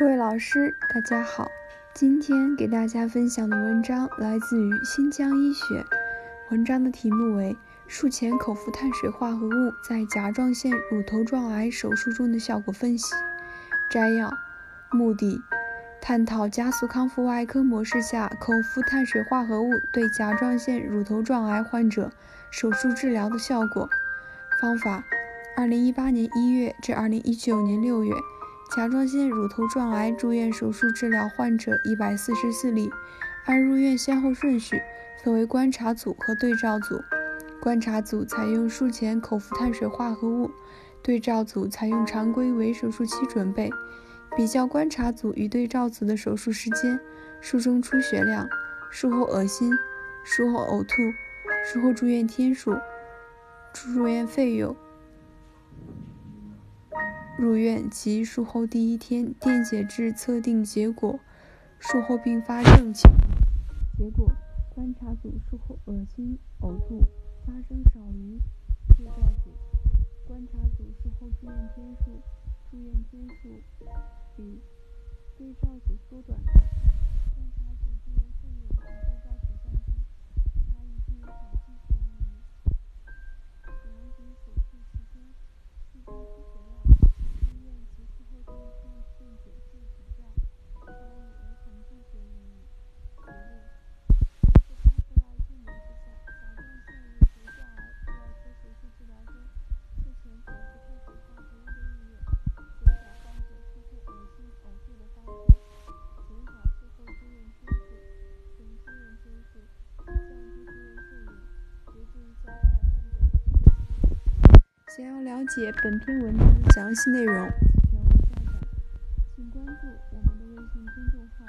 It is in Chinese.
各位老师，大家好。今天给大家分享的文章来自于新疆医学，文章的题目为《术前口服碳水化合物在甲状腺乳头状癌手术中的效果分析》。摘要：目的，探讨加速康复外科模式下口服碳水化合物对甲状腺乳头状癌患者手术治疗的效果。方法：二零一八年一月至二零一九年六月。甲状腺乳头状癌住院手术治疗患者一百四十四例，按入院先后顺序分为观察组和对照组。观察组采用术前口服碳水化合物，对照组采用常规为手术期准备。比较观察组与对照组的手术时间、术中出血量、术后恶心、术后呕吐、术后住院天数、住院费用。入院及术后第一天电解质测定结果，术后并发症情况。结果，观察组术后恶心、呕吐发生少于对照组。观察组术后住院天数、住院天数比对照组缩短。想要了解本篇文章的详细内容请关注我们的微信公众号